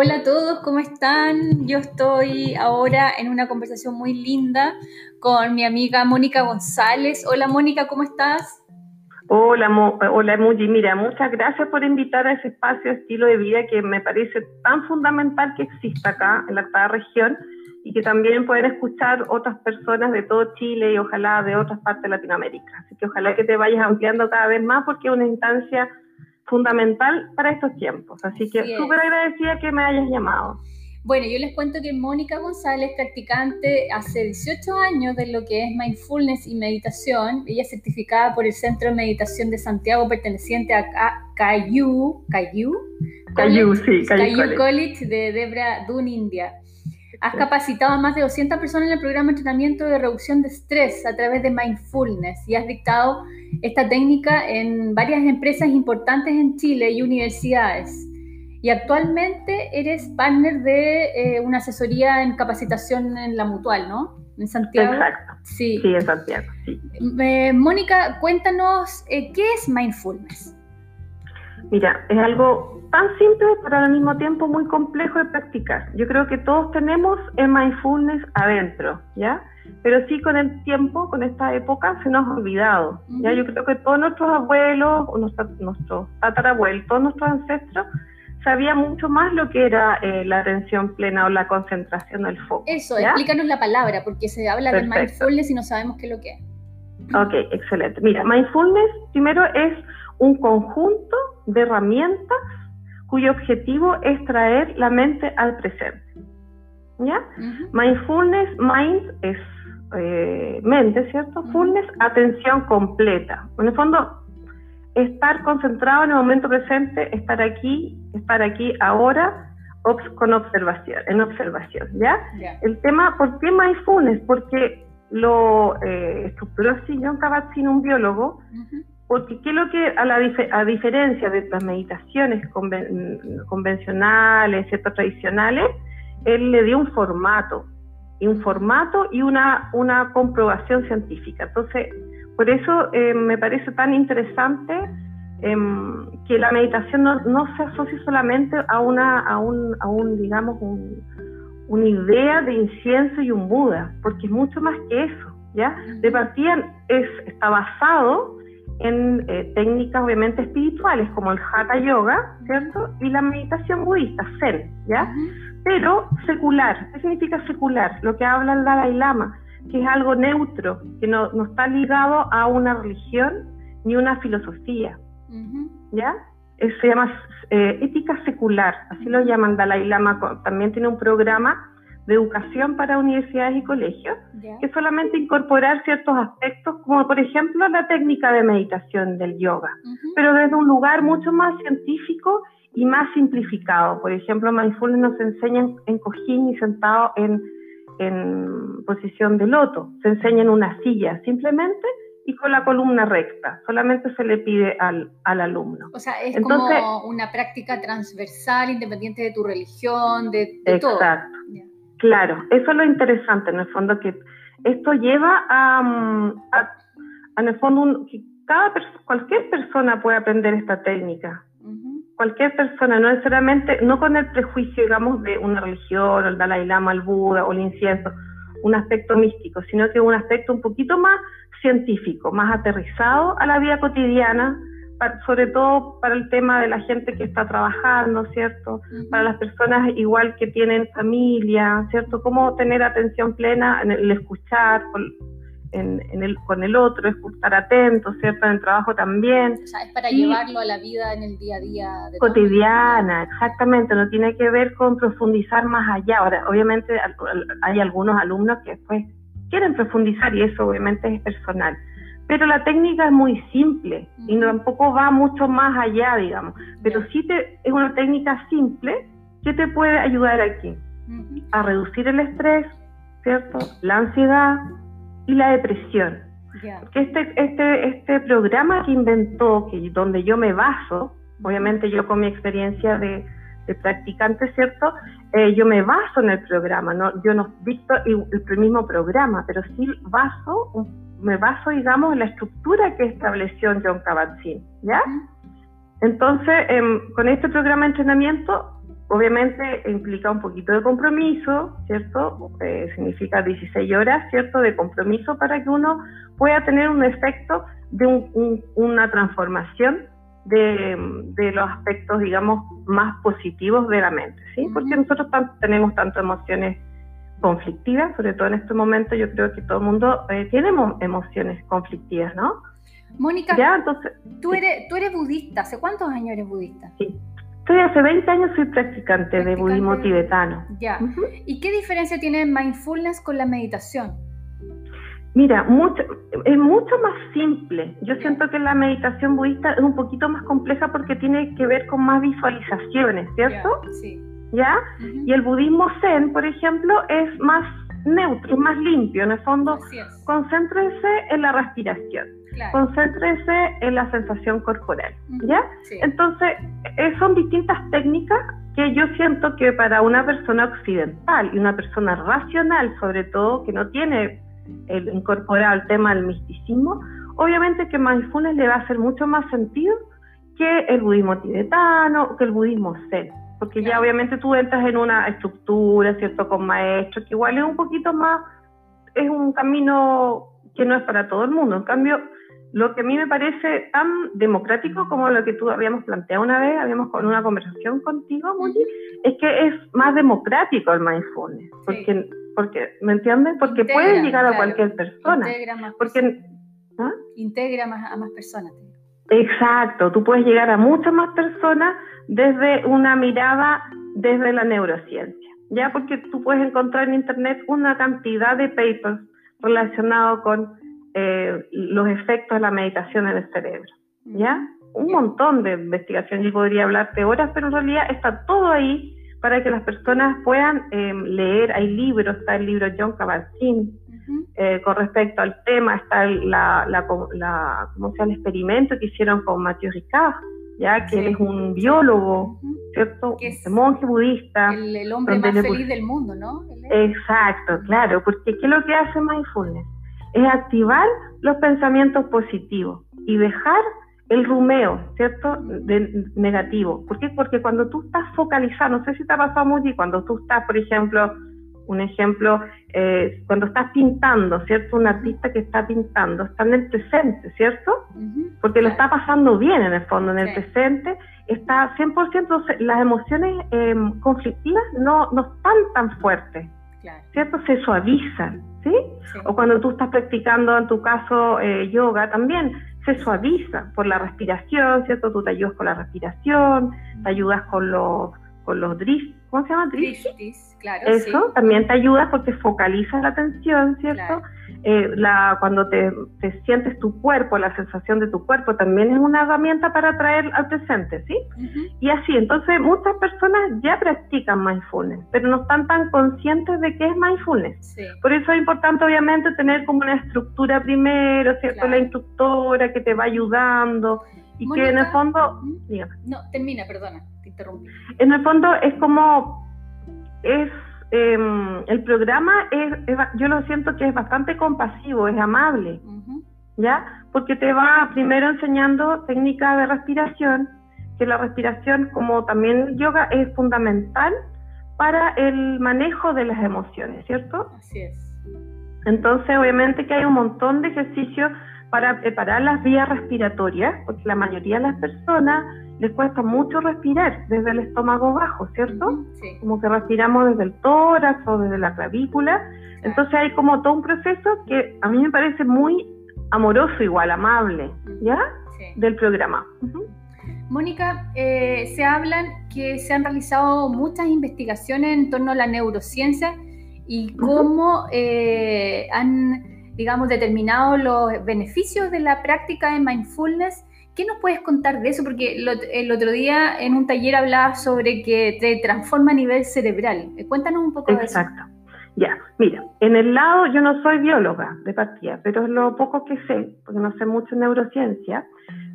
Hola a todos, ¿cómo están? Yo estoy ahora en una conversación muy linda con mi amiga Mónica González. Hola Mónica, ¿cómo estás? Hola, hola Muji. Mira, muchas gracias por invitar a ese espacio estilo de vida que me parece tan fundamental que exista acá en la octava región y que también pueden escuchar otras personas de todo Chile y ojalá de otras partes de Latinoamérica. Así que ojalá que te vayas ampliando cada vez más porque es una instancia fundamental para estos tiempos. Así que súper agradecida que me hayas llamado. Bueno, yo les cuento que Mónica González, practicante hace 18 años de lo que es mindfulness y meditación, ella es certificada por el Centro de Meditación de Santiago perteneciente a Cayu, Cayu, Cayu, sí, Cayu College de Debra Dun, India. Has capacitado a más de 200 personas en el programa de entrenamiento de reducción de estrés a través de mindfulness y has dictado esta técnica en varias empresas importantes en Chile y universidades. Y actualmente eres partner de eh, una asesoría en capacitación en la Mutual, ¿no? En Santiago. Exacto. Sí, sí en Santiago. Sí. Eh, Mónica, cuéntanos, eh, ¿qué es mindfulness? Mira, es algo tan simple, pero al mismo tiempo muy complejo de practicar. Yo creo que todos tenemos el mindfulness adentro, ¿ya? Pero sí con el tiempo, con esta época, se nos ha olvidado. ¿ya? Yo creo que todos nuestros abuelos, nuestros, nuestros tatarabuelos, todos nuestros ancestros sabían mucho más lo que era eh, la atención plena o la concentración del foco. Eso, explícanos la palabra, porque se habla de mindfulness y no sabemos qué es lo que es. Ok, excelente. Mira, mindfulness primero es un conjunto de herramientas cuyo objetivo es traer la mente al presente. ¿Ya? Mindfulness, mind es eh, mente, ¿cierto? Fullness, atención completa. En el fondo, estar concentrado en el momento presente, estar aquí, estar aquí ahora, con observación, en observación, ¿ya? El tema, ¿por qué mindfulness? Porque lo eh, estructuró así John Kabat-Zinn, un biólogo, porque ¿qué es lo que, a, la a diferencia de las meditaciones convencionales, ¿cierto? tradicionales, él le dio un formato, y un formato y una, una comprobación científica. Entonces, por eso eh, me parece tan interesante em, que la meditación no, no, se asocie solamente a una, a un, a un digamos, una idea de incienso y un Buda, porque es mucho más que eso, ¿ya? De partida es, está basado en eh, técnicas obviamente espirituales como el Hatha Yoga, ¿cierto? Y la meditación budista, Zen, ¿ya? Pero secular, ¿qué significa secular? Lo que habla el Dalai Lama, que es algo neutro, que no, no está ligado a una religión ni una filosofía, ¿ya? se llama eh, ética secular, así lo llaman Dalai Lama, también tiene un programa de educación para universidades y colegios, que solamente incorporar ciertos aspectos, como por ejemplo la técnica de meditación del yoga, pero desde un lugar mucho más científico y más simplificado. Por ejemplo, mindfulness nos enseña en cojín y sentado en, en posición de loto, se enseña en una silla simplemente y con la columna recta. Solamente se le pide al, al alumno. O sea, es como una práctica transversal, independiente de tu religión, de, de exacto. Claro, eso es lo interesante en el fondo, que esto lleva a, mm, en el fondo, que cada cualquier persona puede aprender esta técnica. Cualquier persona, no necesariamente, no con el prejuicio, digamos, de una religión, el Dalai Lama, el Buda o el incienso, un aspecto místico, sino que un aspecto un poquito más científico, más aterrizado a la vida cotidiana, sobre todo para el tema de la gente que está trabajando, ¿cierto? Para las personas igual que tienen familia, ¿cierto? Cómo tener atención plena en el escuchar con, en, el, con el otro, estar atento, ¿cierto? En el trabajo también. O sea, es para llevarlo a la vida en el día a día. cotidiana, exactamente, no tiene que ver con profundizar más allá. Ahora, obviamente hay algunos alumnos que después quieren profundizar y eso obviamente es personal pero la técnica es muy simple y tampoco va mucho más allá, digamos. Pero sí te, es una técnica simple que te puede ayudar aquí a reducir el estrés, ¿cierto? La ansiedad y la depresión. este, este, este programa que inventó, que, donde yo me baso, obviamente yo con mi experiencia de, practicante, ¿cierto? Eh, yo me baso en el programa, ¿no? yo no dicto el, el mismo programa, pero sí baso un me baso, digamos, en la estructura que estableció John Kabat-Zinn, ¿ya? Entonces, em, con este programa de entrenamiento, obviamente implica un poquito de compromiso, ¿cierto? Eh, significa 16 horas, ¿cierto? De compromiso para que uno pueda tener un efecto de una transformación de, los aspectos, digamos, más positivos de la mente, ¿sí? Porque nosotros tenemos tantas emociones conflictivas, sobre todo en este momento yo creo que todo el mundo eh, tiene emociones conflictivas, ¿no? Mónica, tú, eres, tú eres budista, ¿hace cuántos años eres budista? Sí, Estoy hace 20 años soy practicante, de budismo tibetano. Ya. ¿Y qué diferencia tiene mindfulness con la meditación? Mira, mucho, es mucho más simple. Yo siento que la meditación budista es un poquito más compleja porque tiene que ver con más visualizaciones, ¿cierto? Sí. ¿Ya? Y el budismo zen, por ejemplo, es más neutro, más limpio. En el fondo, concéntrese en la respiración. Concéntrese en la sensación corporal, ¿ya? Entonces, eh, son distintas técnicas que yo siento que para una persona occidental y una persona racional, sobre todo, que no tiene el incorporado el tema del misticismo, obviamente que mindfulness le va a hacer mucho más sentido que el budismo tibetano, que el budismo zen, porque ya obviamente tú entras en una estructura, ¿cierto?, con maestros, que igual es un poquito más, es un camino que no es para todo el mundo. En cambio, lo que a mí me parece tan democrático como lo que tú habíamos planteado una vez, habíamos con una conversación contigo, Muji, es que es más democrático el mindfulness, porque, porque ¿me entiendes? Porque puede llegar a cualquier persona. Integra más porque, ¿ah? Integra más, a más personas. Exacto, tú puedes llegar a muchas más personas desde una mirada desde la neurociencia, ya porque tú puedes encontrar en internet una cantidad de papers relacionados con eh, los efectos de la meditación en el cerebro. ¿Ya? Un montón de investigación, yo podría hablarte horas, pero en realidad está todo ahí para que las personas puedan eh, leer. Hay libros, está el libro John Kabat-Zinn eh, con respecto al tema, está la, la, la, ¿cómo se llama? el experimento que hicieron con Mathieu Ricard, ya que él es un biólogo, ¿cierto? Que es monje budista. El, hombre más feliz del mundo, ¿no? Exacto, claro, porque ¿qué es lo que hace mindfulness? es activar los pensamientos positivos y dejar el rumeo, ¿cierto? De, negativo. ¿Por qué? Porque cuando tú estás focalizado, no sé si te ha pasado mucho, y cuando tú estás, por ejemplo, un ejemplo, eh, cuando estás pintando, ¿cierto? Un artista que está pintando, está en el presente, ¿cierto? Porque lo está pasando bien en el fondo, en el presente, está 100%, las emociones em, conflictivas no, no están tan fuertes, ¿cierto? Se suavizan. ¿sí? O cuando tú estás practicando, en tu caso, eh, yoga, también se suaviza por la respiración, ¿cierto? Tú te ayudas con la respiración, te ayudas con los, con los drift, ¿cómo se llama? Driftis, claro. Eso también te ayuda porque focaliza la atención, ¿cierto? Eh, la, cuando te, sientes tu cuerpo, la sensación de tu cuerpo, también es una herramienta para traer al presente, ¿sí? Y así, entonces muchas personas ya practican mindfulness, pero no están tan conscientes de qué es mindfulness. Por eso es importante, obviamente, tener como una estructura primero, ¿cierto? La instructora que te va ayudando y que en el fondo... No, termina, perdona, interrumpí. En el fondo es como... es Em, el programa es, yo lo siento que es bastante compasivo, es amable, ¿ya? Porque te va primero enseñando técnicas de respiración, que la respiración, como también el yoga, es fundamental para el manejo de las emociones, ¿cierto? Así es. Entonces, obviamente que hay un montón de ejercicios para preparar las vías respiratorias, porque la mayoría de las personas les cuesta mucho respirar desde el estómago bajo, ¿cierto? Sí. Como que respiramos desde el tórax o desde la clavícula. Entonces hay como todo un proceso que a mí me parece muy amoroso, igual, amable, ¿ya? Del programa. Mónica, eh, se hablan que se han realizado muchas investigaciones en torno a la neurociencia y cómo eh, han, digamos, determinado los beneficios de la práctica de mindfulness ¿Qué nos puedes contar de eso? Porque el otro día en un taller hablabas sobre que te transforma a nivel cerebral. Eh, cuéntanos un poco de eso. Exacto. Ya, mira, en el lado, yo no soy bióloga de partida, pero lo poco que sé, porque no sé mucho en neurociencia,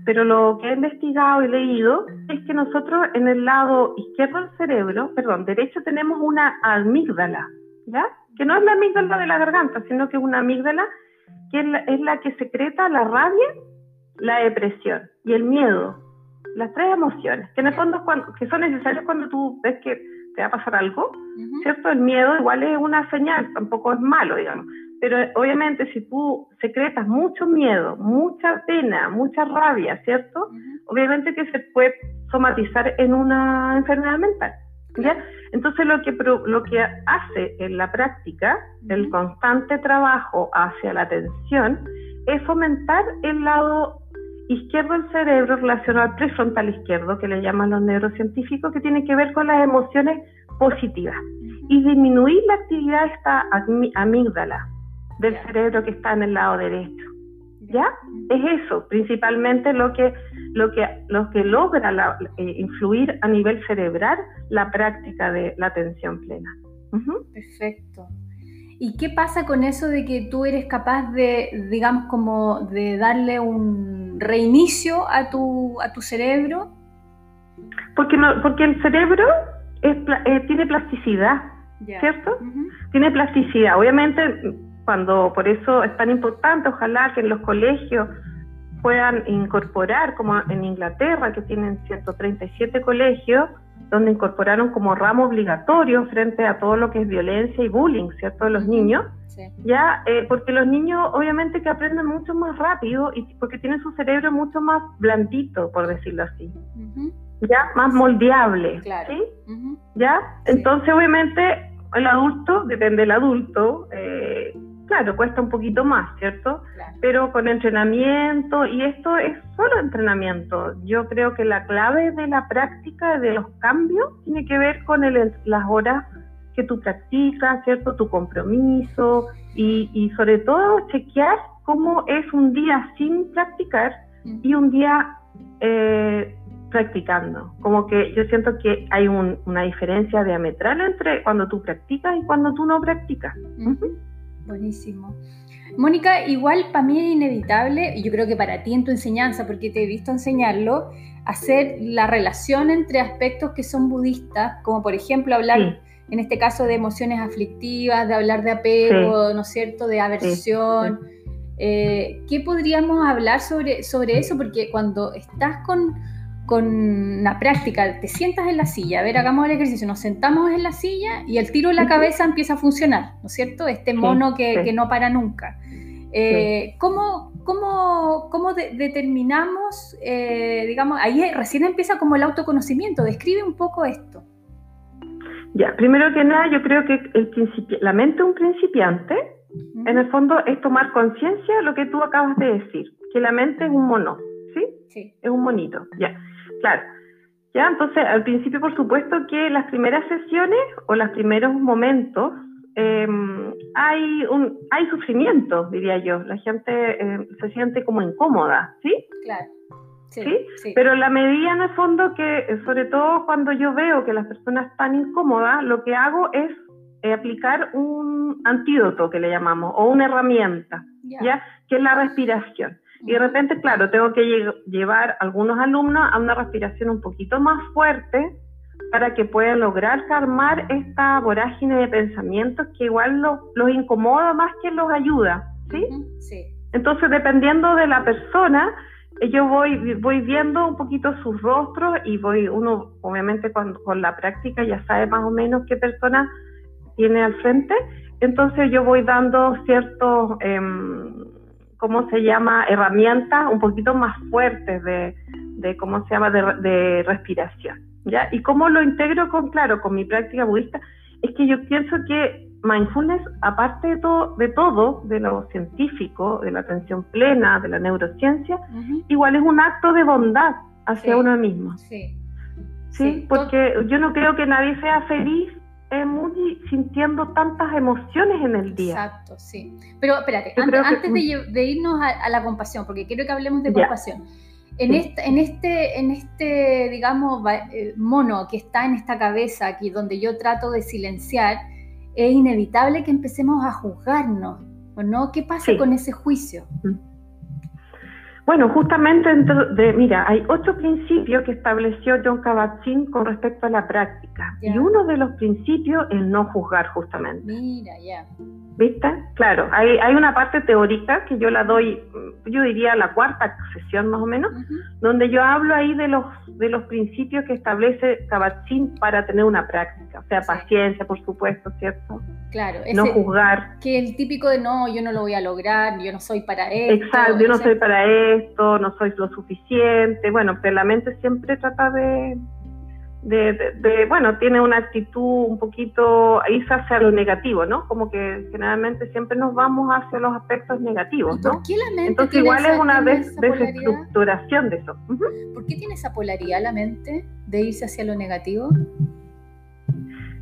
pero lo que he investigado y leído es que nosotros en el lado izquierdo del cerebro, perdón, derecho tenemos una amígdala, ¿ya? Que no es la amígdala de la garganta, sino que es una amígdala que es la, es la que secreta la rabia la depresión y el miedo. las tres emociones, que en el fondo cuando, que son necesarias cuando tú ves que te va a pasar algo, ¿cierto? El miedo igual es una señal, tampoco es malo, digamos. Pero obviamente si tú secretas mucho miedo, mucha pena, mucha rabia, ¿cierto? Obviamente que se puede somatizar en una enfermedad mental. ¿ya? Entonces lo que, lo que hace en la práctica, el constante trabajo hacia la atención, es fomentar el lado izquierdo del cerebro relacionado al prefrontal izquierdo, que le llaman los neurocientíficos, que tiene que ver con las emociones positivas, y disminuir la actividad de esta amígdala del cerebro que está en el lado derecho. ¿Ya? Es eso, principalmente lo que, lo que, lo que logra eh, influir a nivel cerebral la práctica de la atención plena. Perfecto. ¿Y qué pasa con eso de que tú eres capaz de, digamos, como de darle un reinicio a tu, a tu cerebro? Porque, no, porque el cerebro es, eh, tiene plasticidad, ¿cierto? Tiene plasticidad. Obviamente, cuando por eso es tan importante, ojalá que en los colegios puedan incorporar, como en Inglaterra, que tienen 137 colegios, donde incorporaron como ramo obligatorio frente a todo lo que es violencia y bullying, ¿cierto?, de los niños. Ya, eh, porque los niños obviamente que aprenden mucho más rápido y porque tienen su cerebro mucho más blandito, por decirlo así. Ya, más moldeable. ¿sí? Ya, entonces obviamente el adulto, depende del adulto, eh, claro, cuesta un poquito más, ¿cierto? Pero con entrenamiento, y esto es solo entrenamiento, yo creo que la clave de la práctica, de los cambios, tiene que ver con el, las horas que tú practicas, ¿cierto? Tu compromiso y, y sobre todo chequear cómo es un día sin practicar y un día eh, practicando. Como que yo siento que hay una diferencia diametral entre cuando tú practicas y cuando tú no practicas. Buenísimo. Mónica, igual para mí es inevitable, y yo creo que para ti en tu enseñanza, porque te he visto enseñarlo, hacer la relación entre aspectos que son budistas, como por ejemplo hablar, en este caso, de emociones aflictivas, de hablar de apego, ¿no es cierto?, de aversión. Eh, ¿Qué podríamos hablar sobre, sobre eso? Porque cuando estás con con la práctica, te sientas en la silla, a ver, hagamos el ejercicio, nos sentamos en la silla y el tiro en la cabeza empieza a funcionar, ¿no es cierto? Este mono que, no para nunca. Eh, ¿Cómo, cómo, determinamos, eh, digamos, ahí recién empieza como el autoconocimiento? Describe un poco esto. Ya, primero que nada, yo creo que el la mente de un principiante, en el fondo, es tomar conciencia de lo que tú acabas de decir, que la mente es un mono, ¿sí? Sí. Es un monito, ya. Claro. Ya, entonces, al principio, por supuesto que las primeras sesiones o los primeros momentos em, hay un hay sufrimiento, diría yo. La gente em, se siente como incómoda, ¿sí? Claro. Sí, ¿Sí? Pero la medida en el fondo que, sobre todo cuando yo veo que las personas están incómodas, lo que hago es eh, aplicar un antídoto que le llamamos, o una herramienta, ¿ya? Que es la respiración. Y de repente, claro, tengo que llevar a algunos alumnos a una respiración un poquito más fuerte para que puedan lograr calmar esta vorágine de pensamientos que igual los, incomoda más que los ayuda, ¿sí? Sí. Entonces, dependiendo de la persona, eh, yo voy, voy viendo un poquito sus rostros y voy, uno obviamente cuando, con la práctica ya sabe más o menos qué persona tiene al frente, entonces yo voy dando ciertos... Em, ¿cómo se llama? Herramientas un poquito más fuertes de, de ¿cómo se llama?, de, respiración, ¿ya? Y cómo lo integro con, claro, con mi práctica budista, es que yo pienso que mindfulness, aparte de todo, de todo, de lo científico, de la atención plena, de la neurociencia, igual es un acto de bondad hacia uno mismo. Sí. ¿Sí? Porque yo no creo que nadie sea feliz muy sintiendo tantas emociones en el día. Exacto, sí. Pero espérate, antes, de, irnos a, la compasión, porque quiero que hablemos de compasión. En, este, en, este, en este, digamos, eh, mono que está en esta cabeza aquí, donde yo trato de silenciar, es inevitable que empecemos a juzgarnos, ¿no? ¿Qué pasa con ese juicio? Bueno, justamente, de, mira, hay ocho principios que estableció John Kabat-Zinn con respecto a la práctica. Y uno de los principios es no juzgar, justamente. Mira, ya. ¿Viste? Claro, hay, hay una parte teórica que yo la doy, yo diría la cuarta sesión más o menos, donde yo hablo ahí de los, de los principios que establece Kabat-Zinn para tener una práctica. O sea, paciencia, por supuesto, ¿cierto? Claro. no juzgar. Que el típico de no, yo no lo voy a lograr, yo no soy para esto. Exacto, yo no soy para esto, no soy lo suficiente. Bueno, pero la mente siempre trata de de, bueno, tiene una actitud un poquito, irse hacia lo negativo, ¿no? Como que generalmente siempre nos vamos hacia los aspectos negativos, ¿no? ¿Por qué la mente Entonces igual es una desestructuración de eso. ¿Por qué tiene esa polaridad la mente de irse hacia lo negativo?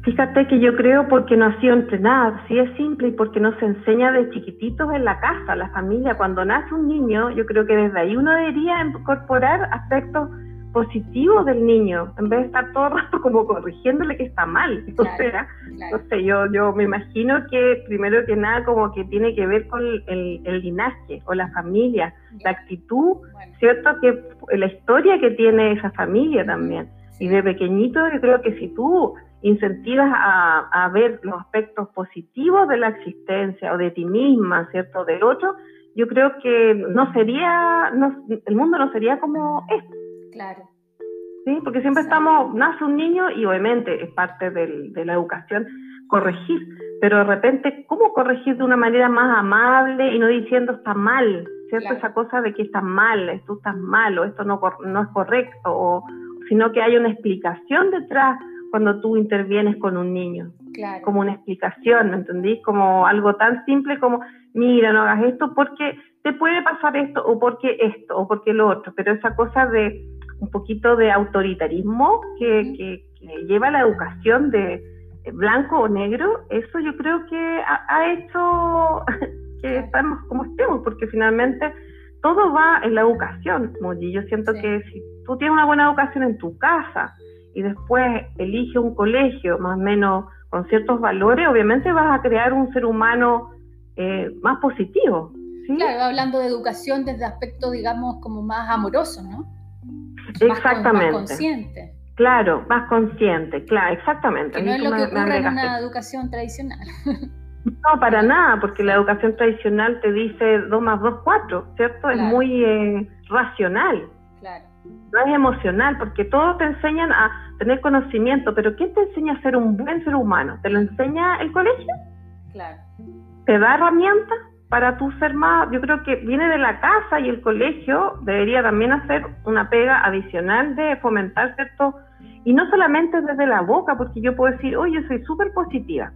Fíjate que yo creo porque no ha sido entrenada, sí es simple y porque no se enseña de chiquititos en la casa, la familia. Cuando nace un niño, yo creo que desde ahí uno debería incorporar aspectos positivo del niño, en vez de estar todo el rato como corrigiéndole que está mal. o sea, no sé, yo, yo me imagino que primero que nada como que tiene que ver con el, el linaje o la familia, la actitud, ¿cierto? Que la historia que tiene esa familia también. Y de pequeñito yo creo que si tú incentivas a, a, ver los aspectos positivos de la existencia o de ti misma, ¿cierto? Del otro, yo creo que no sería, no, el mundo no sería como esto. Claro. Sí, porque siempre estamos, nace un niño y obviamente es parte de la educación corregir, pero de repente, ¿cómo corregir de una manera más amable y no diciendo está mal? ¿Cierto? Esa cosa de que está mal, esto está mal o esto no, no es correcto, o, sino que hay una explicación detrás cuando tú intervienes con un niño. Claro. Como una explicación, ¿me entendís? Como algo tan simple como, mira, no hagas esto porque te puede pasar esto, o porque esto, o porque lo otro, pero esa cosa de un poquito de autoritarismo que, lleva la educación de blanco o negro, eso yo creo que ha, hecho que estamos como estemos, porque finalmente todo va en la educación, y Yo siento que si tú tienes una buena educación en tu casa y después eliges un colegio más o menos con ciertos valores, obviamente vas a crear un ser humano eh, más positivo. Claro, hablando de educación desde aspectos, digamos, como más amorosos, ¿no? Exactamente. Más, consciente. Claro, más consciente, claro, exactamente. Que no es lo que ocurre en una educación tradicional. No, para nada, porque la educación tradicional te dice 2 más 2, 4, ¿cierto? Es muy eh, racional. Claro. No es emocional, porque todos te enseñan a tener conocimiento, pero ¿quién te enseña a ser un buen ser humano? ¿Te lo enseña el colegio? Claro. ¿Te da herramientas? Para tú ser más, yo creo que viene de la casa y el colegio debería también hacer una pega adicional de fomentar, ¿cierto? Y no solamente desde la boca, porque yo puedo decir, oye, soy súper positiva,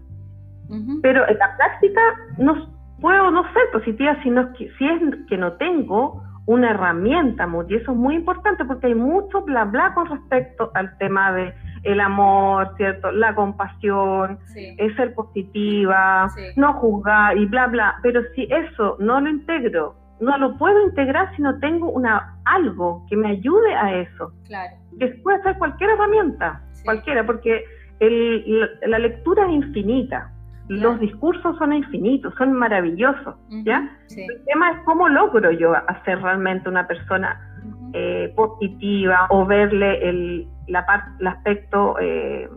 pero en la práctica no puedo no ser positiva si, no, si es que no tengo una herramienta, y eso es muy importante porque hay mucho bla bla con respecto al tema de el amor, ¿cierto? La compasión, es ser positiva, no juzgar y bla, bla. Pero si eso no lo integro, no lo puedo integrar si no tengo una, algo que me ayude a eso. Claro. Que puede ser cualquier herramienta, cualquiera, porque el, la, lectura es infinita. Los discursos son infinitos, son maravillosos, ¿ya? El tema es cómo logro yo hacer realmente una persona eh, positiva o verle el, la el aspecto, eh,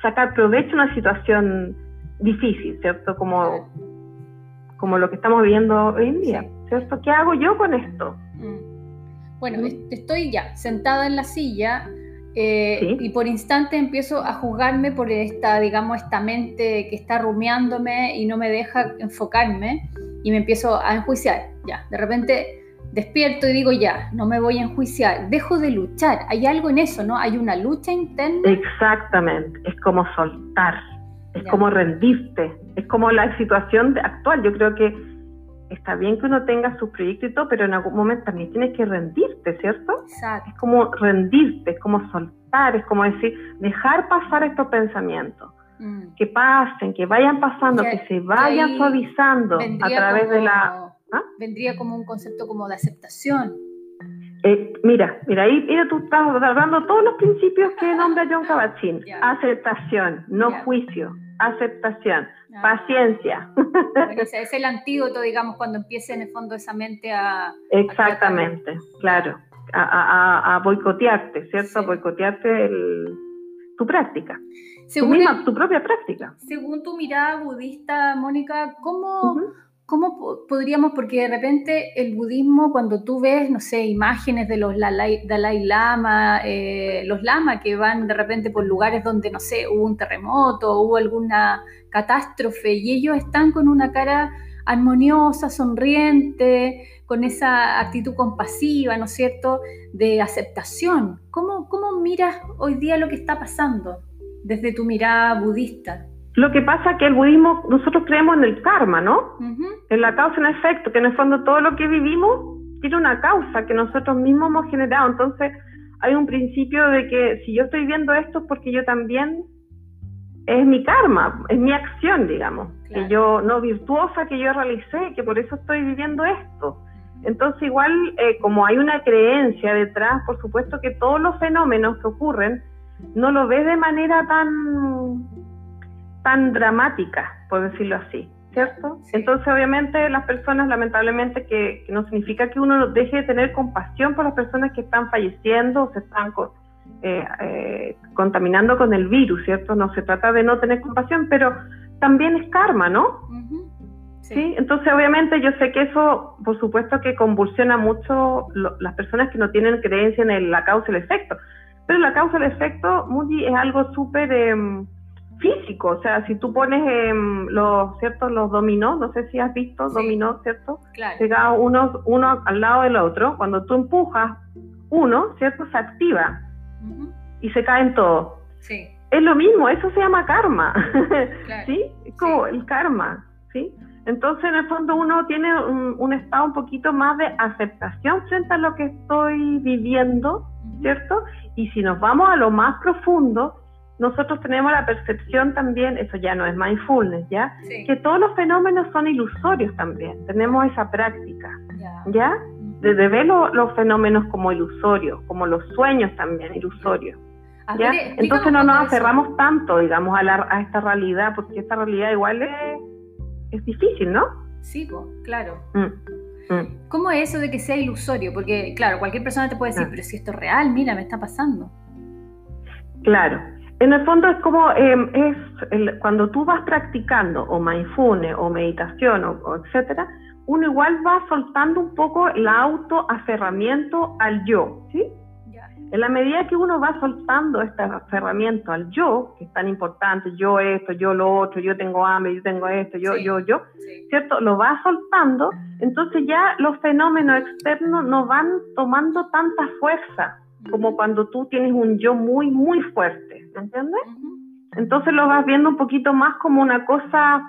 sacar provecho de una situación difícil, ¿cierto? Como, como lo que estamos viviendo hoy en día, ¿cierto? ¿Qué hago yo con esto? Mm. Bueno, estoy ya sentada en la silla eh, y por instante empiezo a juzgarme por esta, digamos, esta mente que está rumiándome y no me deja enfocarme y me empiezo a enjuiciar. Ya, de repente despierto y digo ya, no me voy a enjuiciar, dejo de luchar. Hay algo en eso, ¿no? Hay una lucha interna. Exactamente, es como soltar, es como rendirte, es como la situación actual. Yo creo que está bien que uno tenga sus proyectos y todo, pero en algún momento también tienes que rendirte, ¿cierto? Exacto. Es como rendirte, es como soltar, es como decir, dejar pasar estos pensamientos. Mm. Que pasen, que vayan pasando, que, se vayan suavizando a través de la ¿Ah? Vendría como un concepto como de aceptación. Eh, mira, mira, ahí mira, tú estás hablando todos los principios que nombra John Kabat-Zinn. Aceptación, no juicio, aceptación, ah. paciencia. es el antídoto, digamos, cuando empiece en el fondo esa mente a... Exactamente, claro, a, boicotearte, ¿cierto? A boicotearte tu práctica. Según tu, propia práctica. Según tu mirada budista, Mónica, ¿cómo, ¿cómo podríamos, porque de repente el budismo, cuando tú ves, no sé, imágenes de los Dalai, Lama, eh, los Lama que van de repente por lugares donde, no sé, hubo un terremoto, hubo alguna catástrofe y ellos están con una cara armoniosa, sonriente, con esa actitud compasiva, ¿no es cierto?, de aceptación. ¿Cómo, cómo miras hoy día lo que está pasando desde tu mirada budista? Lo que pasa es que el budismo, nosotros creemos en el karma, ¿no? En la causa y en el efecto, que en el fondo todo lo que vivimos tiene una causa que nosotros mismos hemos generado. Entonces, hay un principio de que si yo estoy viendo esto es porque yo también es mi karma, es mi acción, digamos, que yo no virtuosa que yo realicé, que por eso estoy viviendo esto. Entonces, igual, eh, como hay una creencia detrás, por supuesto que todos los fenómenos que ocurren no lo ves de manera tan tan dramática, por decirlo así, ¿cierto? Entonces, obviamente, las personas, lamentablemente, que, no significa que uno deje de tener compasión por las personas que están falleciendo o se están eh, eh, contaminando con el virus, ¿cierto? No se trata de no tener compasión, pero también es karma, ¿no? sí. Entonces, obviamente, yo sé que eso, por supuesto, que convulsiona mucho las personas que no tienen creencia en la causa y el efecto. Pero la causa y el efecto, Muji, es algo súper... Em, físico, o sea, si tú pones em, los ciertos los dominó, no sé si has visto dominó, ¿cierto? Claro. uno, uno al lado del otro, cuando tú empujas uno, ¿cierto? Se activa y se caen todos. Sí. Es lo mismo, eso se llama karma, ¿sí? Es como el karma, ¿sí? Entonces, en el fondo, uno tiene un, un, estado un poquito más de aceptación frente a lo que estoy viviendo, ¿cierto? Y si nos vamos a lo más profundo, nosotros tenemos la percepción también, eso ya no es mindfulness, ¿ya? Que todos los fenómenos son ilusorios también, tenemos esa práctica, ¿ya? De, ver los fenómenos como ilusorios, como los sueños también ilusorios. ¿ya? Entonces no nos aferramos tanto, digamos, a, la, a esta realidad, porque esta realidad igual es, es difícil, ¿no? Sí, claro. Mm, mm. ¿Cómo es eso de que sea ilusorio? Porque, claro, cualquier persona te puede decir, pero si esto es real, mira, me está pasando. Claro. En el fondo es como em, es cuando tú vas practicando o mindfulness o meditación o, etcétera, uno igual va soltando un poco el autoaferramiento al yo, ¿sí? En la medida que uno va soltando este aferramiento al yo, que es tan importante, yo esto, yo lo otro, yo tengo hambre, yo tengo esto, yo, yo, yo, ¿cierto? Lo va soltando, entonces ya los fenómenos externos no van tomando tanta fuerza como cuando tú tienes un yo muy, muy fuerte, ¿me entiendes? Entonces lo vas viendo un poquito más como una cosa,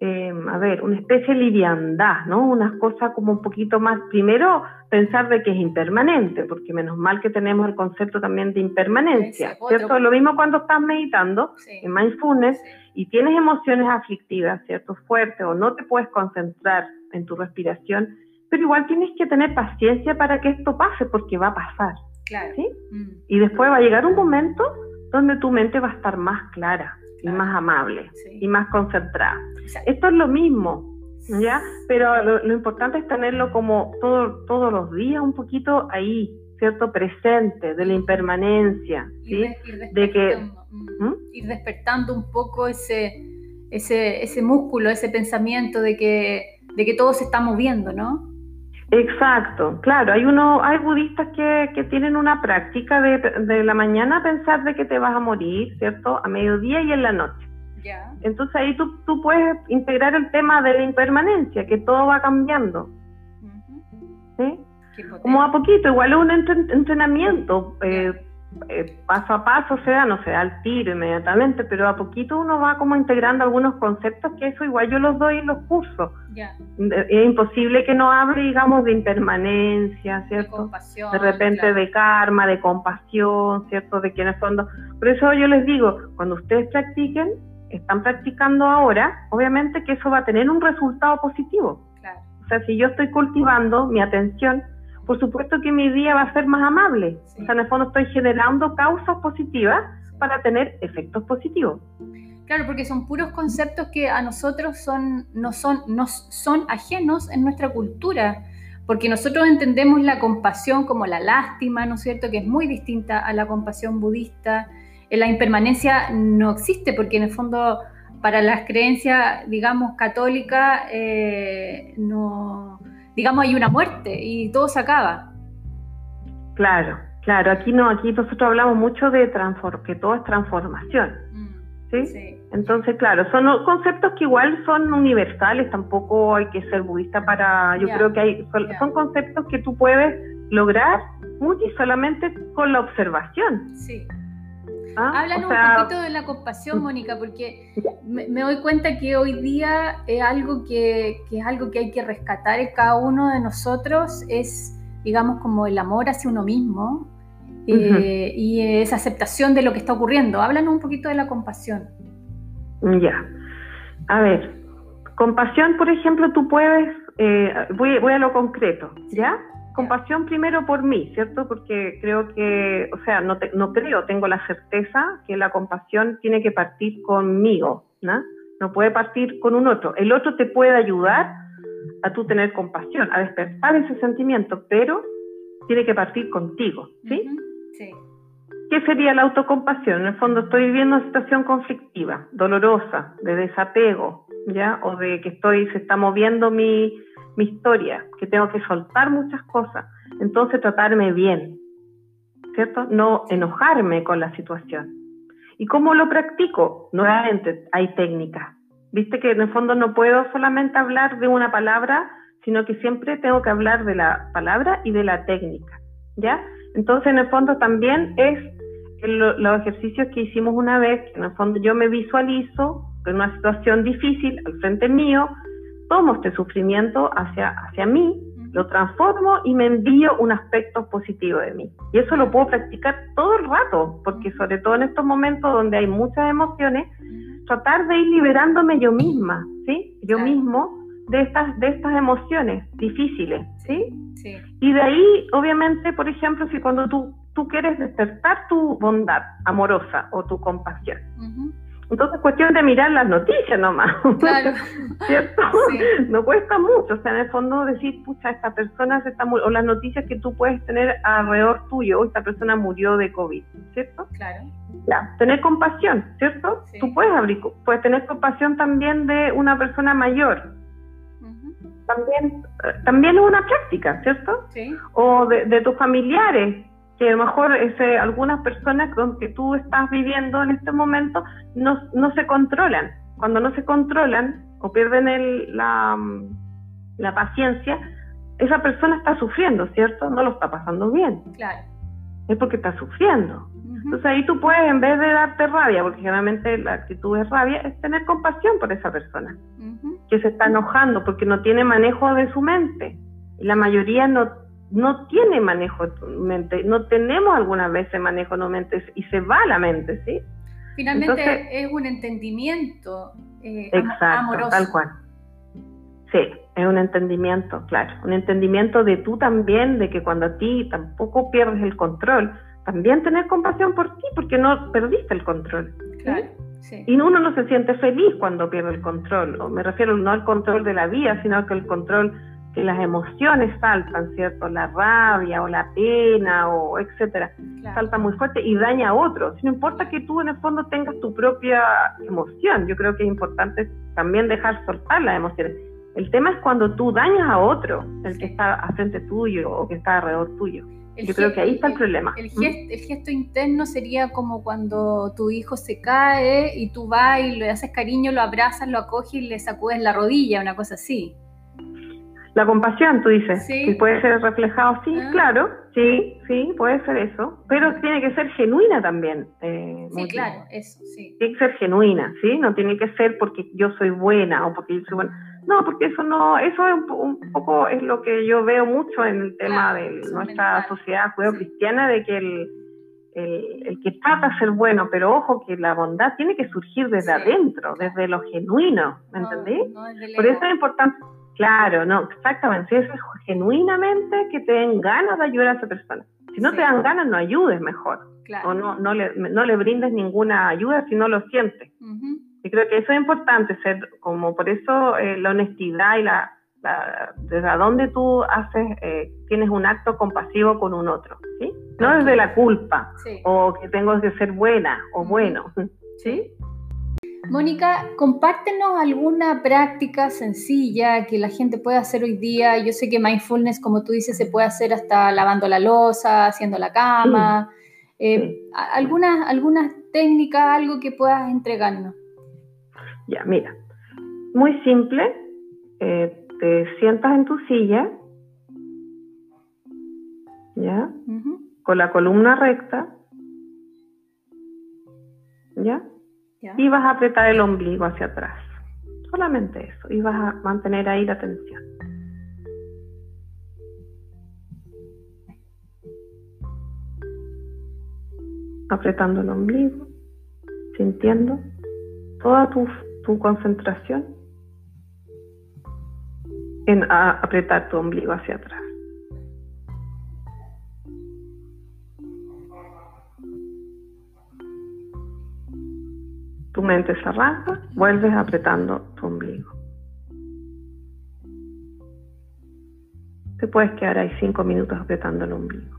eh, a ver, una especie de liviandad, ¿no? Una cosa como un poquito más, primero pensar de que es impermanente, porque menos mal que tenemos el concepto también de impermanencia, ¿cierto? Lo mismo cuando estás meditando en mindfulness y tienes emociones aflictivas, ¿cierto? Fuertes o no te puedes concentrar en tu respiración, pero igual tienes que tener paciencia para que esto pase, porque va a pasar. ¿Sí? Mm. Y después va a llegar un momento donde tu mente va a estar más clara y más amable y más concentrada. Esto es lo mismo, ¿ya? Pero lo, importante es tenerlo como todo, todos los días un poquito ahí, ¿cierto? Presente, de la impermanencia, ¿sí? de que... Mm, ¿Mm? Ir despertando un poco ese, ese, ese músculo, ese pensamiento de que, de que todo se está moviendo, ¿no? Exacto, claro, hay uno, hay budistas que, que tienen una práctica de, de, la mañana pensar de que te vas a morir, ¿cierto? A mediodía y en la noche. Ya. Entonces ahí tú, tú puedes integrar el tema de la impermanencia, que todo va cambiando. ¿Sí? Como a poquito, igual es un entrenamiento. Eh, eh, paso a paso se da, no se da al tiro inmediatamente, pero a poquito uno va como integrando algunos conceptos que eso igual yo los doy en los cursos. Es imposible que no hable, digamos, de impermanencia, ¿cierto? De, repente de karma, de compasión, ¿cierto? De quiénes son. Por eso yo les digo, cuando ustedes practiquen, están practicando ahora, obviamente que eso va a tener un resultado positivo. O sea, si yo estoy cultivando mi atención, por supuesto que mi día va a ser más amable. O sea, en el fondo estoy generando causas positivas para tener efectos positivos. Claro, porque son puros conceptos que a nosotros son, no son, nos son ajenos en nuestra cultura, porque nosotros entendemos la compasión como la lástima, ¿no es cierto?, que es muy distinta a la compasión budista. la impermanencia no existe, porque en el fondo para las creencias, digamos, católicas, eh, no, digamos, hay una muerte y todo se acaba. Claro, claro, aquí no, aquí nosotros hablamos mucho de que todo es transformación. Mm, ¿sí? Entonces, claro, son conceptos que igual son universales, tampoco hay que ser budista para, yo creo que hay, son, conceptos que tú puedes lograr mucho y solamente con la observación. Sí. ¿Ah? Háblanos un poquito de la compasión, Mónica, porque me, doy cuenta que hoy día es algo que, es algo que hay que rescatar en cada uno de nosotros, es, digamos, como el amor hacia uno mismo eh, y esa aceptación de lo que está ocurriendo. Háblanos un poquito de la compasión. Ya. A ver, compasión, por ejemplo, tú puedes, eh, voy, voy a lo concreto, ¿ya? Compasión primero por mí, ¿cierto? Porque creo que, o sea, no, no creo, tengo la certeza que la compasión tiene que partir conmigo, ¿no? No puede partir con un otro. El otro te puede ayudar a tú tener compasión, a despertar ese sentimiento, pero tiene que partir contigo, ¿sí? Sí. ¿Qué sería la autocompasión? En el fondo estoy viviendo una situación conflictiva, dolorosa, de desapego, ¿ya? O de que estoy, se está moviendo mi, mi historia, que tengo que soltar muchas cosas. Entonces tratarme bien, ¿cierto? No enojarme con la situación. ¿Y cómo lo practico? Nuevamente, hay técnicas. Viste que en el fondo no puedo solamente hablar de una palabra, sino que siempre tengo que hablar de la palabra y de la técnica, ¿ya? Entonces, en el fondo también es los ejercicios que hicimos una vez, en el fondo yo me visualizo en una situación difícil al frente mío, tomo este sufrimiento hacia, hacia mí, lo transformo y me envío un aspecto positivo de mí. Y eso lo puedo practicar todo el rato, porque sobre todo en estos momentos donde hay muchas emociones, tratar de ir liberándome yo misma, ¿sí? Yo mismo de estas, de estas emociones difíciles, ¿sí? ¿sí? Y de ahí, obviamente, por ejemplo, si cuando tú, tú quieres despertar tu bondad amorosa o tu compasión, entonces es cuestión de mirar las noticias nomás. Claro. ¿Cierto? No cuesta mucho. O sea, en el fondo decir, pucha, esta persona se está o las noticias que tú puedes tener alrededor tuyo, esta persona murió de COVID, ¿cierto? Claro. Ya, tener compasión, ¿cierto? Tú puedes abrir, puedes tener compasión también de una persona mayor. También, eh, también es una práctica, ¿cierto? Sí. O de, de tus familiares, que a lo mejor ese, algunas personas con que tú estás viviendo en este momento no, no se controlan. Cuando no se controlan o pierden el, la, la paciencia, esa persona está sufriendo, ¿cierto? No lo está pasando bien. Claro. Es porque está sufriendo. Entonces ahí tú puedes, en vez de darte rabia, porque generalmente la actitud es rabia, es tener compasión por esa persona, que se está enojando porque no tiene manejo de su mente. Y la mayoría no no tiene manejo de tu mente, no tenemos algunas veces manejo de mente y se va la mente, ¿sí? Finalmente es un entendimiento eh, exacto, tal cual. Sí, es un entendimiento, claro, un entendimiento de tú también, de que cuando a ti tampoco pierdes el control, también tener compasión por ti, porque no perdiste el control. Claro. Sí. Y uno no se siente feliz cuando pierde el control, o me refiero no al control de la vida, sino que el control que las emociones saltan, ¿cierto? La rabia o la pena o etcétera, salta muy fuerte y daña a otros. No importa que tú en el fondo tengas tu propia emoción, yo creo que es importante también dejar soltar las emociones. El tema es cuando tú dañas a otro, el que está a frente tuyo o que está alrededor tuyo. yo creo que ahí está el, problema. El gesto, el gesto, interno sería como cuando tu hijo se cae y tú vas y le haces cariño, lo abrazas, lo acoges y le sacudes la rodilla, una cosa así. La compasión, tú dices, ¿Sí? puede ser reflejado, sí, ah. claro, sí, sí, puede ser eso, pero tiene que ser genuina también. Eh, sí, claro, eso, sí. Tiene que ser genuina, ¿sí? No tiene que ser porque yo soy buena o porque yo soy buena. No, porque eso no, eso es un, poco es lo que yo veo mucho en el tema de nuestra sociedad judeo-cristiana, de que el, el, que trata de ser bueno, pero ojo que la bondad tiene que surgir desde adentro, desde lo genuino, ¿me entendí? Por eso es importante Claro, no, exactamente. Si es genuinamente que te den ganas de ayudar a esa persona. Si no te dan ganas, no ayudes mejor. O no, no, le, no le brindes ninguna ayuda si no lo sientes. Y creo que eso es importante, ser como por eso eh, la honestidad y la, desde dónde tú haces, eh, tienes un acto compasivo con un otro, ¿sí? no desde la culpa o que tengo que ser buena o bueno. ¿Sí? Mónica, compártenos alguna práctica sencilla que la gente pueda hacer hoy día. Yo sé que mindfulness, como tú dices, se puede hacer hasta lavando la losa, haciendo la cama. Eh, ¿algunas, ¿Algunas técnicas, algo que puedas entregarnos? Ya, mira, muy simple. Eh, te sientas en tu silla, ¿ya? Con la columna recta, ¿ya? Y vas a apretar el ombligo hacia atrás. Solamente eso. Y vas a mantener ahí la tensión. Apretando el ombligo, sintiendo toda tu, tu concentración en apretar tu ombligo hacia atrás. Se arranca, vuelves apretando tu ombligo. Te puedes quedar ahí cinco minutos apretando el ombligo.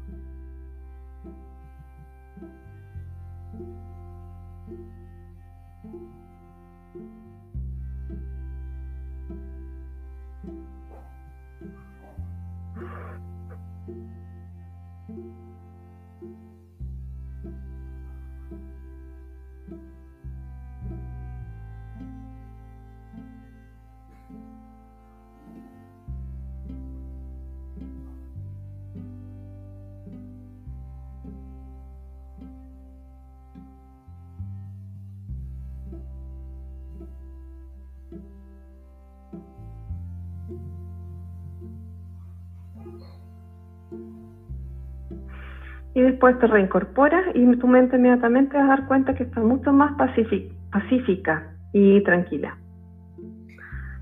Después te reincorporas y tu mente inmediatamente vas a dar cuenta que está mucho más pacífica y tranquila.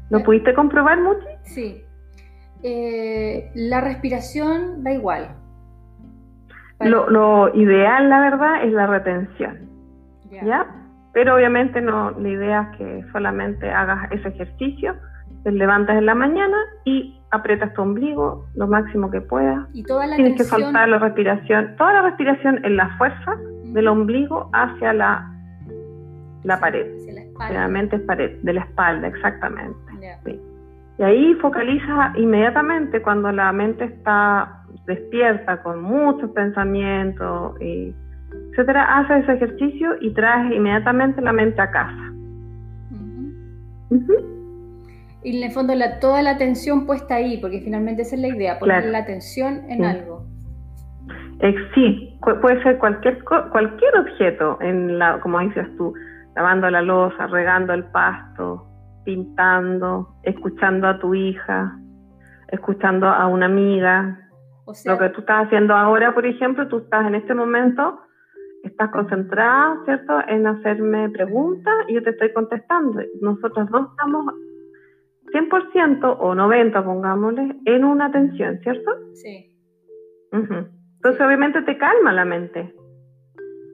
¿Lo pudiste comprobar, Muchi? Sí. Eh, la respiración da igual. Lo, ideal, la verdad, es la retención. ¿Ya? Pero obviamente no, la idea es que solamente hagas ese ejercicio, te levantas en la mañana y aprietas tu ombligo lo máximo que puedas. Y toda la Tienes que soltar la respiración, toda la respiración en la fuerza del ombligo hacia la, la pared. Realmente es pared, de la espalda, exactamente. Y ahí focaliza inmediatamente cuando la mente está despierta con muchos pensamientos, y etcétera, hace ese ejercicio y traes inmediatamente la mente a casa y en el fondo la, toda la atención puesta ahí, porque finalmente esa es la idea, poner la atención en algo. Eh, sí, puede ser cualquier cualquier objeto, en la, como dices tú, lavando la losa, regando el pasto, pintando, escuchando a tu hija, escuchando a una amiga. Lo que tú estás haciendo ahora, por ejemplo, tú estás en este momento, estás concentrada, ¿cierto?, en hacerme preguntas y yo te estoy contestando. Nosotros dos estamos 100% o 90, pongámosle, en una atención, ¿cierto? Sí. Entonces, obviamente, te calma la mente.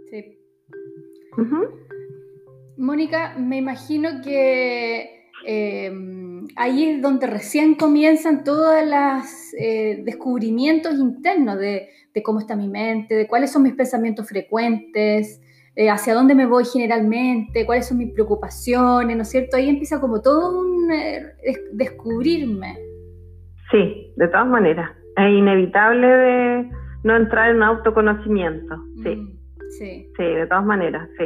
Sí. Mónica, me imagino que em, ahí es donde recién comienzan todos los eh, descubrimientos internos de, de, cómo está mi mente, de cuáles son mis pensamientos frecuentes, eh, hacia dónde me voy generalmente, cuáles son mis preocupaciones, ¿no es cierto? Ahí empieza como todo un eh, descubrirme. Sí, de todas maneras. Es inevitable de no entrar en un autoconocimiento. Sí. Mm, sí. Sí, de todas maneras, sí,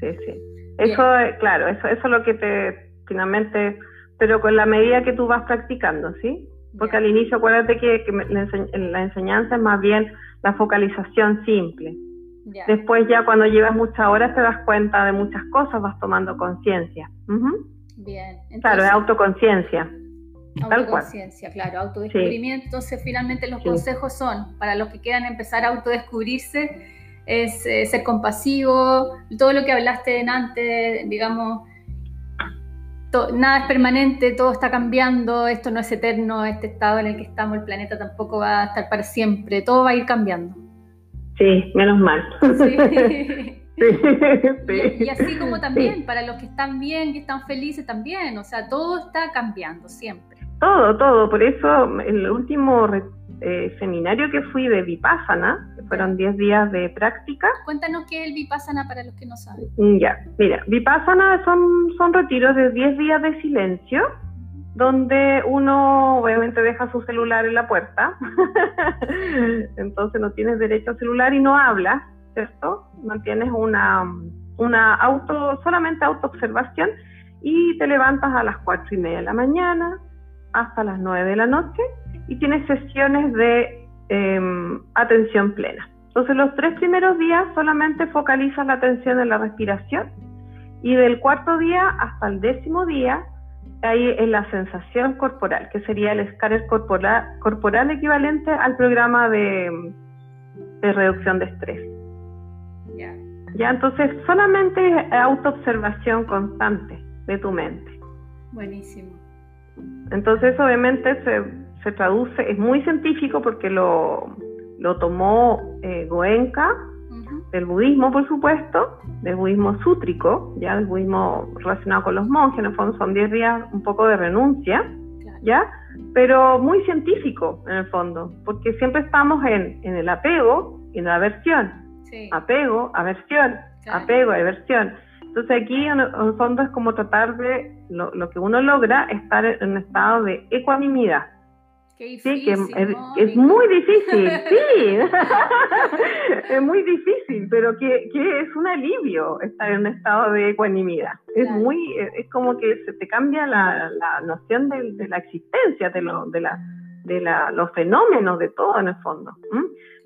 sí, sí. Eso, claro, eso, eso es lo que te finalmente, pero con la medida que tú vas practicando, ¿sí? Porque al inicio acuérdate que, la enseñanza es más bien la focalización simple. Después ya cuando llevas muchas horas te das cuenta de muchas cosas, vas tomando conciencia. Bien. claro, es autoconciencia. Autoconciencia, claro, autodescubrimiento. Entonces, finalmente los consejos son, para los que quieran empezar a autodescubrirse, es eh, ser compasivo, todo lo que hablaste en antes, digamos, nada es permanente, todo está cambiando, esto no es eterno, este estado en el que estamos, el planeta tampoco va a estar para siempre, todo va a ir cambiando. Sí, menos mal. Y, así como también, para los que están bien y están felices también, o sea, todo está cambiando siempre. Todo, todo, por eso el último eh, seminario que fui de Vipassana, que fueron 10 días de práctica. Cuéntanos qué es el Vipassana para los que no saben. Ya, mira, Vipassana son, son retiros de 10 días de silencio, donde uno obviamente deja su celular en la puerta, entonces no tienes derecho al celular y no hablas, ¿cierto? Mantienes una, una auto, solamente autoobservación y te levantas a las 4 y media de la mañana hasta las 9 de la noche y tienes sesiones de em, atención plena. Entonces los tres primeros días solamente focalizas la atención en la respiración y del cuarto día hasta el décimo día ahí en la sensación corporal, que sería el escáner corporal, corporal equivalente al programa de, de reducción de estrés. Ya, entonces solamente autoobservación constante de tu mente. Buenísimo. Entonces obviamente se, se traduce, es muy científico porque lo, lo tomó eh, Goenka del budismo, por supuesto, del budismo sútrico, ya del budismo relacionado con los monjes, en el fondo son 10 días un poco de renuncia, ¿ya? Pero muy científico en el fondo, porque siempre estamos en, en el apego y en la aversión. Apego, aversión, apego, aversión. Entonces aquí en el fondo es como tratar de, lo, lo que uno logra, estar en un estado de ecuanimidad sí, que es, muy difícil, sí, es muy difícil, pero que, que, es un alivio estar en un estado de ecuanimidad. Es muy, es como que se te cambia la, la noción de, de, la existencia, de, lo, de, la, de la, los fenómenos, de todo en el fondo.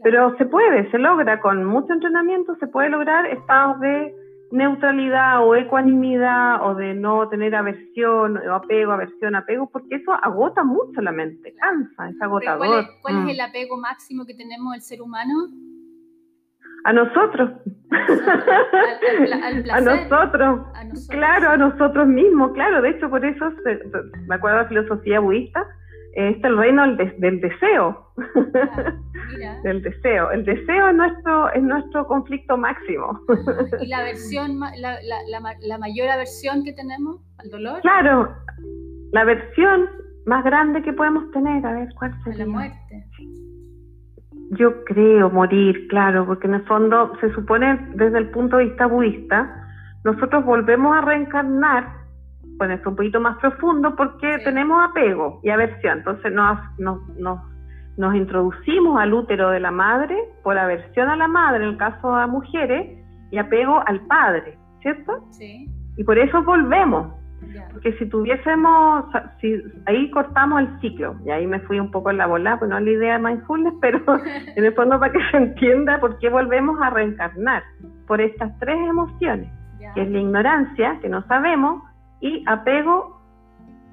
Pero se puede, se logra, con mucho entrenamiento se puede lograr estados de neutralidad o ecuanimidad o de no tener aversión o apego, aversión, apego, porque eso agota mucho la mente, cansa, es agotador. ¿Cuál, es, mm. el apego máximo que tenemos el ser humano? A nosotros. a, nosotros. Claro, a nosotros mismos, claro. De hecho, por eso me acuerdo de la filosofía budista, es el reino del, deseo. del deseo. El deseo es nuestro, es nuestro conflicto máximo. ¿Y la aversión, la, la, la, mayor aversión que tenemos al dolor? Claro, la aversión más grande que podemos tener, a ver, ¿cuál sería? la muerte. Yo creo morir, claro, porque en el fondo se supone desde el punto de vista budista, nosotros volvemos a reencarnar ponerse un poquito más profundo porque tenemos apego y aversión. Entonces nos, nos, nos, introducimos al útero de la madre por aversión a la madre, en el caso de mujeres, y apego al padre, ¿cierto? Sí. Y por eso volvemos. Porque si tuviésemos, si ahí cortamos el ciclo, y ahí me fui un poco en la bola, pues no es la idea de mindfulness, pero en el fondo para que se entienda por qué volvemos a reencarnar, por estas tres emociones, que es la ignorancia, que no sabemos, y apego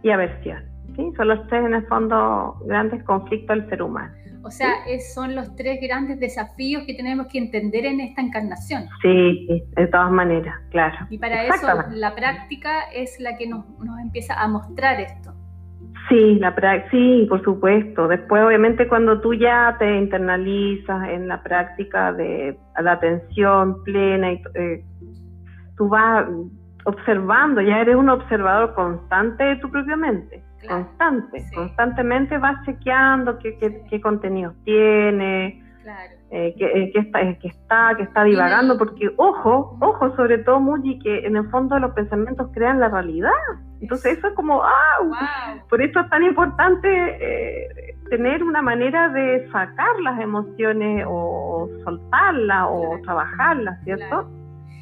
y aversión. ¿sí? Son los tres, en el fondo, grandes conflictos del ser humano. O sea, son los tres grandes desafíos que tenemos que entender en esta encarnación. Sí, de todas maneras, claro. Y para eso la práctica es la que nos, nos empieza a mostrar esto. Sí, la sí, por supuesto. Después, obviamente, cuando tú ya te internalizas en la práctica de la atención plena, y, eh, tú vas observando, ya eres un observador constante de tu propia mente, constante, constantemente vas chequeando qué, qué, contenidos tiene, eh, qué, está, que está, que está divagando, porque ojo, ojo, sobre todo Muji, que en el fondo los pensamientos crean la realidad. Entonces eso es como, ¡ah! Por eso es tan importante eh, tener una manera de sacar las emociones o soltarlas o trabajarlas, ¿cierto?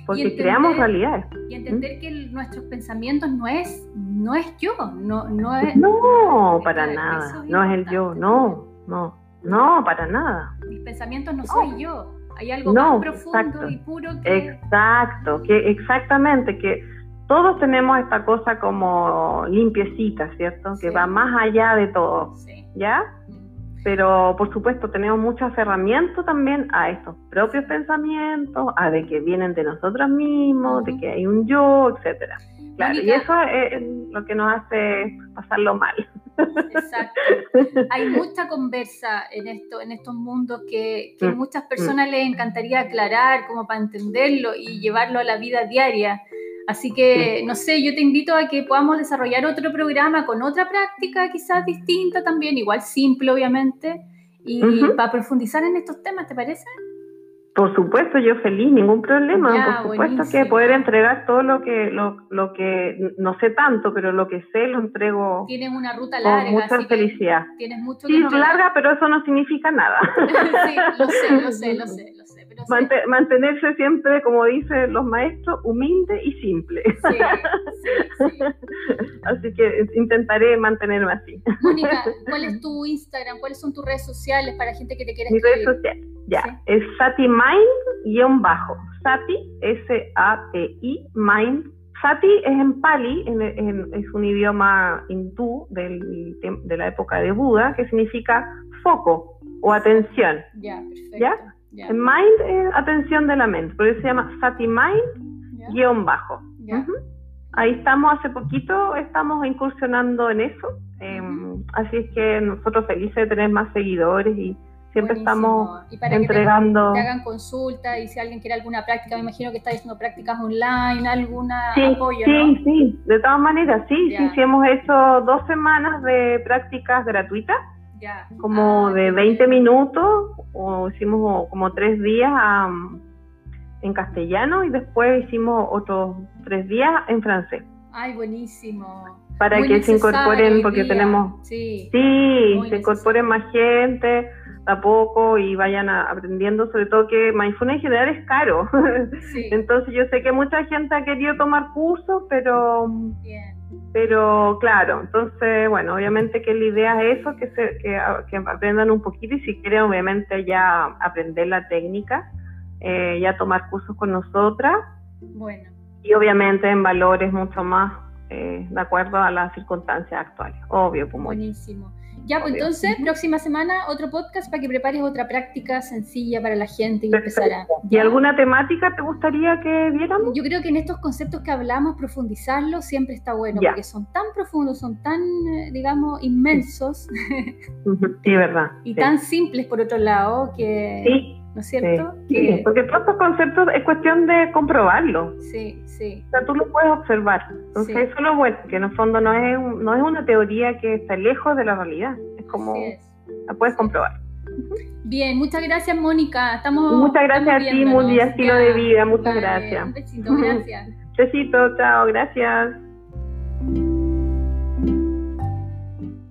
Porque creamos realidades. Y entender que nuestros pensamientos no es, no es yo, no, no es... No, para nada, no es el yo, no, no, no, para nada. Mis pensamientos no, soy yo, hay algo más profundo y puro que... Exacto, que exactamente, que todos tenemos esta cosa como limpiecita, ¿cierto? Que va más allá de todo, ¿ya? Pero por supuesto tenemos muchas herramientas también a estos propios pensamientos, a de que vienen de nosotros mismos, de que hay un yo, etcétera. Claro, y eso es lo que nos hace pasarlo mal. Exacto. Hay mucha conversa en esto, en estos mundos que, que mm, muchas personas mm. les encantaría aclarar como para entenderlo y llevarlo a la vida diaria. Así que, no sé, yo te invito a que podamos desarrollar otro programa con otra práctica quizás distinta también, igual simple obviamente, y para profundizar en estos temas, ¿te parece? Por supuesto, yo feliz, ningún problema. Por supuesto que poder entregar todo lo que lo, lo, que no sé tanto, pero lo que sé lo entrego. Tienes una ruta larga. Con mucha felicidad. Tienes mucho sí, larga, pero eso no significa nada. sí, lo sé, lo sé, lo sé. Sé mantenerse siempre, como dicen los maestros, humilde y simple. así que intentaré mantenerme así. Mónica, ¿cuál es tu Instagram? ¿Cuáles son tus redes sociales para gente que te quiera escribir? Mi red social, ya, es Sati Mind bajo. Sati, S-A-T-I, Mind. Sati es en Pali, es un idioma hindú del, de la época de Buda, que significa foco o atención. Ya, perfecto. ¿Ya? Mind es atención de la mente, por eso se llama Sati Mind guion bajo. Ahí estamos, hace poquito estamos incursionando en eso, em, así es que nosotros felices de tener más seguidores y siempre estamos entregando. Que te, hagan consulta y si alguien quiere alguna práctica, me imagino que está haciendo prácticas online, alguna sí, apoyo. Sí, sí, de todas maneras, sí, sí, sí, hemos hecho dos semanas de prácticas gratuitas como ah, de 20 minutos, o hicimos como tres días en castellano y después hicimos otros tres días en francés. Ay, buenísimo. Para que se incorporen, porque tenemos. Sí, sí se incorporen más gente a poco y vayan aprendiendo, sobre todo que mindfulness en general es caro. Entonces yo sé que mucha gente ha querido tomar cursos, pero Bien. Pero claro, entonces, bueno, obviamente que la idea es eso, que, se, que, que aprendan un poquito y si quieren, obviamente, ya aprender la técnica, eh, ya tomar cursos con nosotras. Bueno. Y obviamente en valores mucho más eh, de acuerdo a las circunstancias actuales, obvio. Como Buenísimo. Ya, pues entonces, próxima semana otro podcast para que prepares otra práctica sencilla para la gente y empezar a... ¿Y alguna temática te gustaría que viéramos? Yo creo que en estos conceptos que hablamos, profundizarlos siempre está bueno, porque son tan profundos, son tan, eh, digamos, inmensos. Sí, verdad. y tan simples por otro lado que... Sí. ¿No es cierto? Sí, porque todos estos conceptos es cuestión de comprobarlo. Sí, sí. O sea, tú lo puedes observar. Entonces, eso es lo bueno, que en el fondo no es, no es una teoría que está lejos de la realidad. Es como, la puedes comprobar. Bien, muchas gracias, Mónica. Estamos muchas gracias a ti, muy estilo de vida. Muchas gracias. Un besito, gracias. besito, chao, gracias.